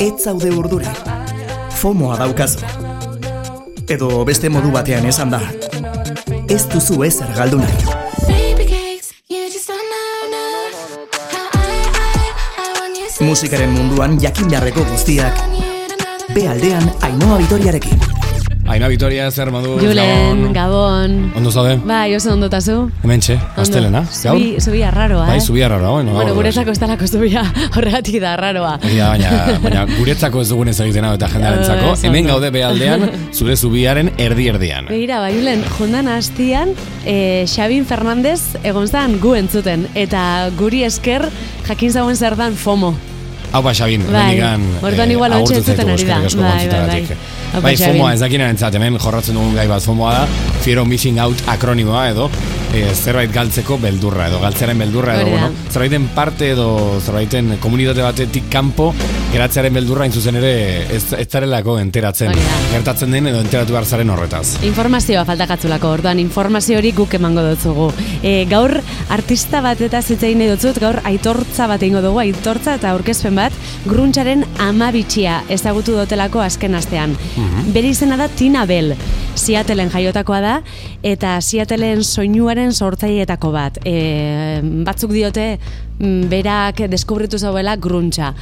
Ez zaude urduri. Fomoa daukazu. Edo beste modu batean esan da. Ez duzu ezer galdu nahi. Musikaren munduan jakin beharreko guztiak. Be aldean Ainhoa Vitoriarekin. Aina Vitoria zer modu Julen, Gabon. Ondo zaude? Bai, oso ondo tazu. Hemen txe, astelena. Zubi, zubi arraroa, Bai, eh? zubia rara, bueno. Bueno, guretzako ez talako zubia horregatik da arraroa. Ja, baina, baina guretzako ez dugun egiten hau eta jendearentzako. Ez Hemen ondo. gaude behaldean, zure zubiaren erdi-erdian. Begira, bai, Julen, jondan hastian, eh, Xabin Fernandez egon zan gu entzuten. Eta guri esker jakin zauen zer dan FOMO. Hau ba, Xabin, Bai, hemendikan, orduan eh, igual hau entzuten zaitugu, ari da. Bai, bai, bai. Ba, Bai. FOMOa ez dakinaren entzat, hemen jorratzen dugun gai bat FOMOa da, Fear of Missing Out akronimoa edo, eh, zerbait galtzeko beldurra edo galtzearen beldurra edo, bueno, zerbaiten parte edo zerbaiten komunitate batetik kanpo geratzearen beldurra inzuzen ere ez, ez zarelako enteratzen gertatzen den edo enteratu behar zaren horretaz. Informazioa faltakatzulako, orduan informazio hori guk emango dutzugu. E, gaur artista bat eta zitzein nahi dutzut, gaur aitortza bat egingo dugu, aitortza eta aurkezpen bat, gruntxaren amabitxia ezagutu dotelako azken astean. Bere izena da Tina Bell, Seattleen jaiotakoa da, eta Seattleen soinuaren sortzaileetako bat. E, batzuk diote, mm, berak deskubritu zauela gruntxa.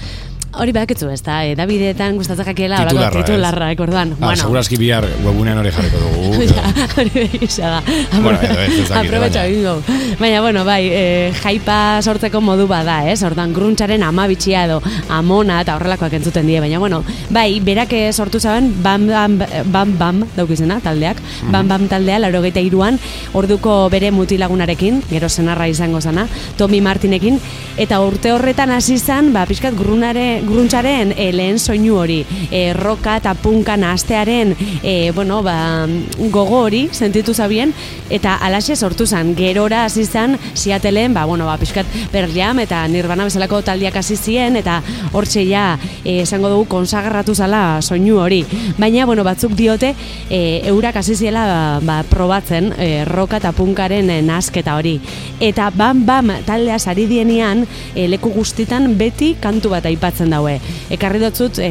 Hori baketzu ez da, edabideetan gustatzen jakiela horako Titularra, ez? titularrak, orduan. Ah, seguraski bihar webunean hori jarriko dugu. Ja, hori begisa da. Bueno, Aprobetxa bingo. Baina, bueno, bai, e, jaipa sortzeko modu bada, ez? Ordan gruntxaren amabitxia edo amona eta horrelakoak entzuten die. Baina, bueno, bai, berak eh, sortu zaben, bam, bam, bam, bam, daukizena, taldeak. Bam, bam taldea, laro iruan, orduko bere mutilagunarekin, gero senarra izango zana, Tommy Martinekin, eta urte horretan hasi zan, ba, pixkat grunare, gruntxaren e, lehen soinu hori, e, roka eta punka nahastearen, e, bueno, ba, gogo hori, sentitu zabien, eta alaxe sortu zan, gerora hasi zan, Seattleen, ba, bueno, ba, pixkat Pearl eta Nirvana bezalako taldiak hasi ziren, eta hortxe ja, esango dugu konsagarratu zala soinu hori. Baina, bueno, batzuk diote, e, eurak hasi ziela ba, probatzen e, roka eta punkaren e, nasketa hori. Eta bam bam taldea sari dienean e, leku guztitan beti kantu bat aipatzen daue. Ekarri dotzut e,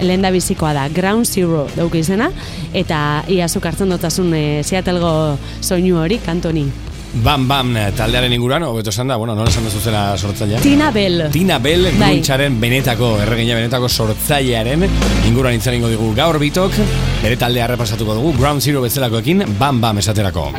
lehen da bizikoa da, Ground Zero dauke izena, eta iazuk hartzen dutasun e, Seattlego soinu hori kantoni. Bam Bam taldearen inguruan, hobeto esan da, bueno, nola esan duzu zela sortzailea? Tina Bell. Tina Bell, Bai. benetako, erregina benetako sortzailearen inguruan itzaringo digu gaur bitok, bere taldea repasatuko dugu, Ground Zero bezalakoekin, Bam Bam esaterako.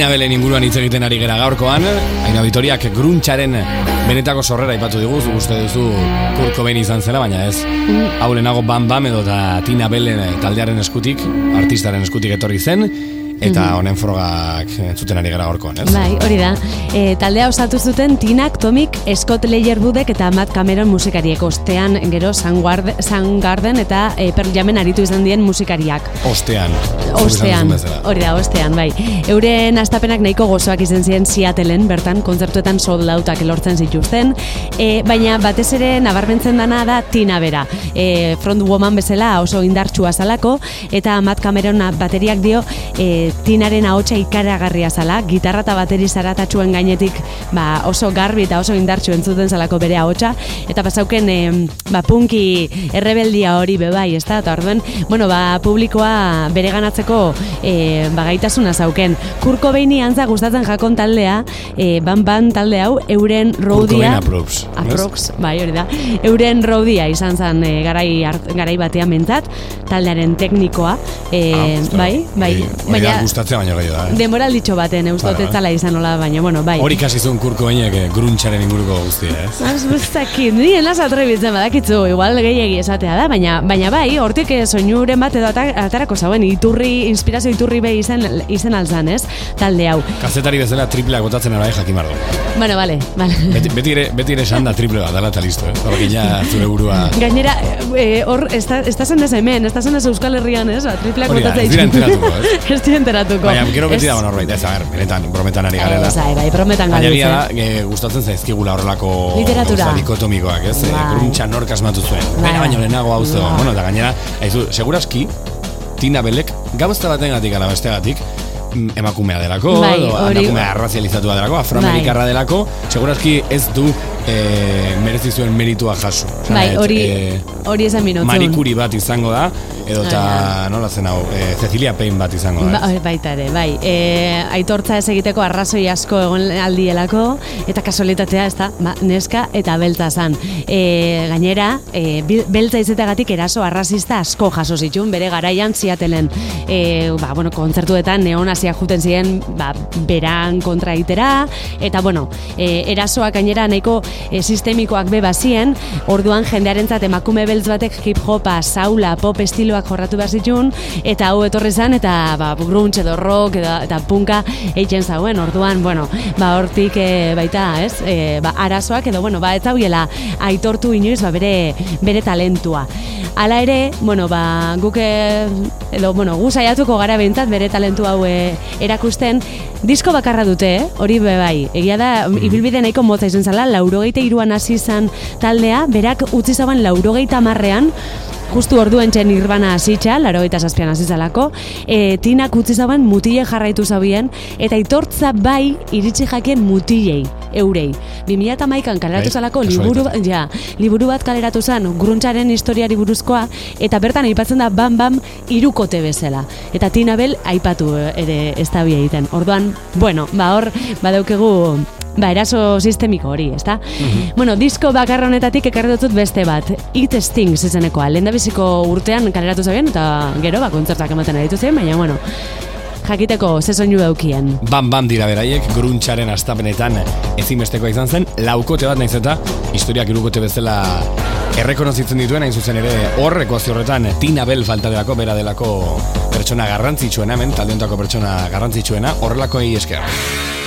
Tina Belen inguruan hitz egiten ari gera gaurkoan, Aina Vitoriak gruntxaren benetako sorrera ipatu digu, zu uste duzu kurko behin izan zela, baina ez. Mm. Hau lehenago Bam edo eta Tina Belen taldearen eskutik, artistaren eskutik etorri zen, eta mhm. honen frogak entzuten ari gara gorkoan, ez? Bai, hori da. E, taldea osatu zuten Tinak, Tomik, Scott Budek eta Matt Cameron musikariek ostean gero Soundgarden eta e, Pearl Jamen aritu izan dien musikariak. Ostean. Ostean. Hori da, ostean, bai. Euren astapenak nahiko gozoak izan ziren Seattleen, bertan kontzertuetan sold outak elortzen zituzten, e, baina batez ere nabarmentzen dana da Tina bera. E, front woman bezala oso indartsua zalako eta Matt Cameron bateriak dio e, tinaren ahotsa ikaragarria zala, gitarra eta bateri zaratatxuen gainetik ba, oso garbi eta oso indartxu entzuten zalako bere ahotsa eta pasauken e, ba, punki errebeldia hori bebai, ez da? Eta orduen, bueno, ba, publikoa bere ganatzeko e, ba, gaitasuna zauken. Kurko behini antza gustatzen jakon taldea, e, ban ban talde hau, euren roudia... aprox. Aprox, bai, hori da. Euren roudia izan zen e, garai, garai batean mentzat, taldearen teknikoa, e, ah, bai, bai, baina gustatzea baina gehiago da. Eh? Demoral ditxo baten, eustot ez zala izan hola, baina, bueno, bai. Hori kasi zuen kurko bainak eh, gruntxaren inguruko guztia, ez? Eh? Az, bustakit, ni enaz atrebitzen badakitzu, igual gehiagi esatea da, baina, baina bai, hortik eh, soinuren bat edo atarako zauen, iturri, inspirazio iturri behi izen, izen alzan, ez? Talde hau. Kazetari bezala triplea gotatzen ara jakin bardo. Bueno, vale, vale. Beti, beti ere, beti ere esan da triple bat, dala eta listo, eh? Hor ja zure burua... Gainera, hor, eh, estazen ez hemen, estazen ez Euskal Herrian, ez? Triplea gotatzen. Ez dira enteratuko, ez? ez dira enteratuko. Baina, gero beti dago norbait, ez, a ber, benetan, brometan ari garela. Ez, bai, brometan gabe. Baina, da, e, gustatzen zaizkigula horrelako literatura dikotomikoak, ez? Bai. Gruntxa nork asmatu zuen. Bai. Baina, baina, lehenago hau zuen. Bai. Bueno, eta gainera, haizu, seguraski, Tina Belek, gabazta baten gatik, ala besteagatik, mm, emakumea delako, bai, emakumea arrazializatua delako, afroamerikarra bai. delako, segurazki ez du e, merezi zuen meritua jaso. Bai, hori, e, hori esan minutu. Marikuri bat izango da, edo eta nola zen hau, e, Cecilia Payne bat izango da. Ba, baita ere, bai. E, aitortza ez egiteko arrazoi asko egon aldielako, eta kasualitatea ez da, ba, neska eta belta zan. E, gainera, e, beltza izategatik eraso arrazista asko jaso zitun, bere garaian ziatelen, e, ba, bueno, kontzertuetan neonaziak juten ziren, ba, beran kontra itera, eta, bueno, e, erasoak gainera nahiko e, sistemikoak be bazien, orduan jendearentzat emakume beltz batek hip hopa, saula, pop estiloak jorratu behar zitun, eta hau etorri zen, eta ba, gruntz edo rock edo, eta punka eitzen zauen, orduan, bueno, ba, hortik e, baita, ez, e, ba, arazoak edo, bueno, ba, ez hauiela aitortu inoiz, ba, bere, bere talentua. Hala ere, bueno, ba, guke, edo, bueno, gu saiatuko gara behintzat bere talentu hau erakusten, disko bakarra dute, hori be bai, egia da, mm. ibilbide nahiko motza izan zala, laurogeita iruan hasi izan taldea, berak utzi zaban laurogeita marrean, justu orduen txen irbana hasitza, laro eta zazpian azizalako, e, tinak utzi zaban mutile jarraitu zabien, eta itortza bai iritsi jakien mutilei, eurei. 2000 eta maikan kaleratu bai, zalako liburu, ja, liburu bat kaleratu zen gruntzaren historiari buruzkoa, eta bertan aipatzen da bam bam irukote bezala. Eta tinabel aipatu ere ez da egiten. Orduan, bueno, ba hor, badaukegu ba, eraso sistemiko hori, ezta? Mm Bueno, disko bakarra honetatik ekarri dutut beste bat, It Stings izenekoa, lehen da biziko urtean kaleratu zabien, eta gero, ba, kontzertak ematen aditu zen, baina, bueno, jakiteko ze soinu daukien. Bam, bam dira beraiek, gruntxaren astapenetan ezimesteko izan zen, laukote bat naiz eta historiak irukote bezala errekonozitzen dituen, hain zuzen ere hor, ekuazio horretan, Tina Bell falta delako, bera delako pertsona garrantzitsuena, hemen, taldeontako pertsona garrantzitsuena, horrelako egi esker.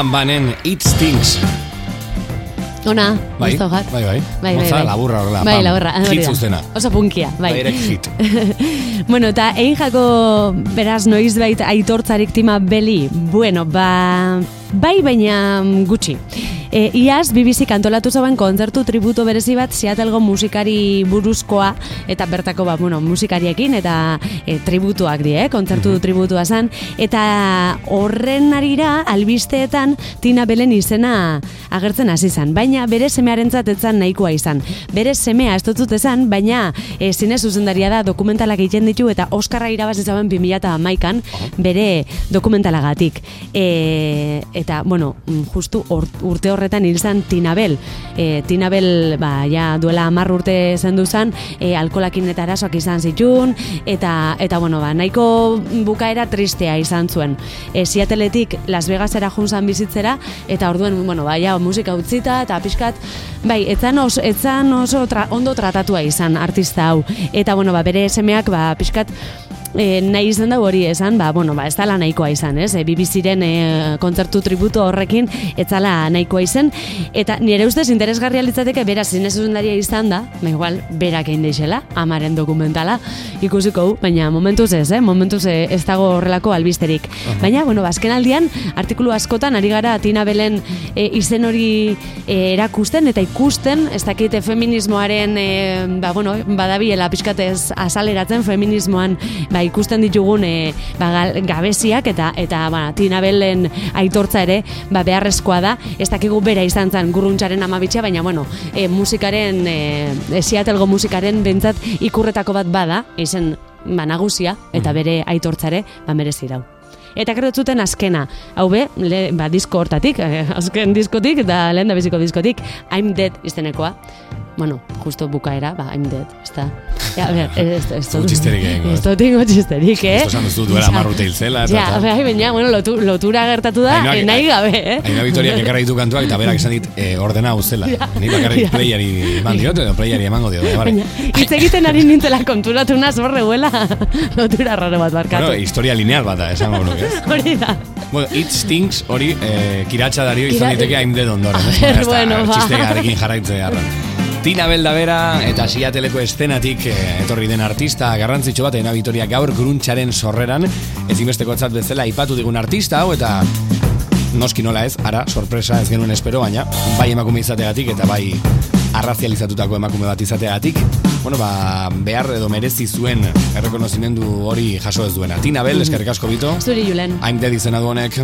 Bam Banen It Stinks. Ona, bai, bai, bai, bai, bai, bai, bai. laburra horrela, bai, laburra, hit zuztena. Oso punkia, bai. Bairek hit. bueno, eta egin jako, beraz, noiz baita aitortzarik tima beli, bueno, ba, bai baina gutxi. E, iaz, BBC kantolatu zauen kontzertu tributo berezi bat Seattlego musikari buruzkoa eta bertako ba, bueno, musikariekin eta e, tributuak die, eh? kontzertu mm tributua zen eta horren arira albisteetan Tina Belen izena agertzen hasi zen, baina bere semearen zatetzen nahikoa izan. Bere semea ez dut esan, baina e, zine zuzendaria da dokumentalak egiten ditu eta Oskarra irabazi zauen 2008an bere dokumentalagatik. E, eta, bueno, justu urte horretan hil zen Tinabel. E, Tinabel, ba, ja, duela amar urte zendu zen, e, alkolakin eta arazoak izan zitun, eta, eta bueno, ba, nahiko bukaera tristea izan zuen. E, Seattleetik Las Vegasera junzan bizitzera, eta orduen, bueno, ba, ja, musika utzita, eta pixkat, bai, etzan oso, etzan oso ondo tratatua izan artista hau. Eta, bueno, ba, bere semeak, ba, pixkat, e, nahi izan da hori esan, ba, bueno, ba, ez dala nahikoa izan, ez? E, BBCren e, kontzertu tributo horrekin ez dala nahikoa izan, eta nire ustez interesgarria litzateke beraz zinez daria izan da, ba, igual, berak egin deixela, amaren dokumentala, ikusiko, baina momentuz ez, eh? momentuz ez dago horrelako albisterik. Baina, bueno, bazken aldian, artikulu askotan, ari gara, Tina Belen e, izen hori e, erakusten, eta ikusten, ez dakite feminismoaren, e, ba, bueno, badabiela pixkatez azaleratzen feminismoan, ba, ba, ikusten ditugun e, ba, gabeziak eta eta ba, Tina Bellen aitortza ere ba, beharrezkoa da. Ez dakigu bera izan zen gurruntzaren amabitxea, baina bueno, e, musikaren, e, Seattlego musikaren bentsat ikurretako bat bada, izen ba, nagusia eta bere aitortzare ba, merezi dau. Eta gero zuten azkena, hau be, le, ba, disko hortatik, azken diskotik, eta lehen da biziko diskotik, I'm Dead iztenekoa bueno, justo bukaera, ba, I'm dead, ez da. Ja, a ver, ez da, ez da. Txisterik egin, Ez da, tingo txisterik, eh? Esto sandu zu duela marrute hilzela. Ja, bai, baina, bueno, lotu, lotura gertatu da, Aina, nahi gabe, eh? Aina Vitoria, que ditu kantuak, eta berak esan dit, eh, ordena hau zela. Ja, Ni bakarrik ja. playeri eman diot, edo playeri emango diot, vale. Baina, hitz egiten ari nintzela konturatu una zorre huela, lotura raro bat barkatu. Bueno, historia lineal bat da, esan gaur, ez? Hori da. Bueno, it stinks, hori, eh, kiratxa dario izan diteke I'm dead ondoren. A ver, bueno, ba. Txistegarekin jarraitzea, Tina Belda bera eta siateleko estenatik e, etorri den artista garrantzitsu bat ena Vitoria gaur gruntxaren sorreran. Ezinbesteko etzat bezala ipatu digun artista hau eta noski nola ez, ara, sorpresa ez genuen espero, baina bai emakume izategatik eta bai arrazializatutako emakume bat izategatik bueno, ba, behar edo merezi zuen errekonozimendu hori jaso ez duena. Tina Bel, eskerrik asko bito Zuri Julen. I'm dead izena duonek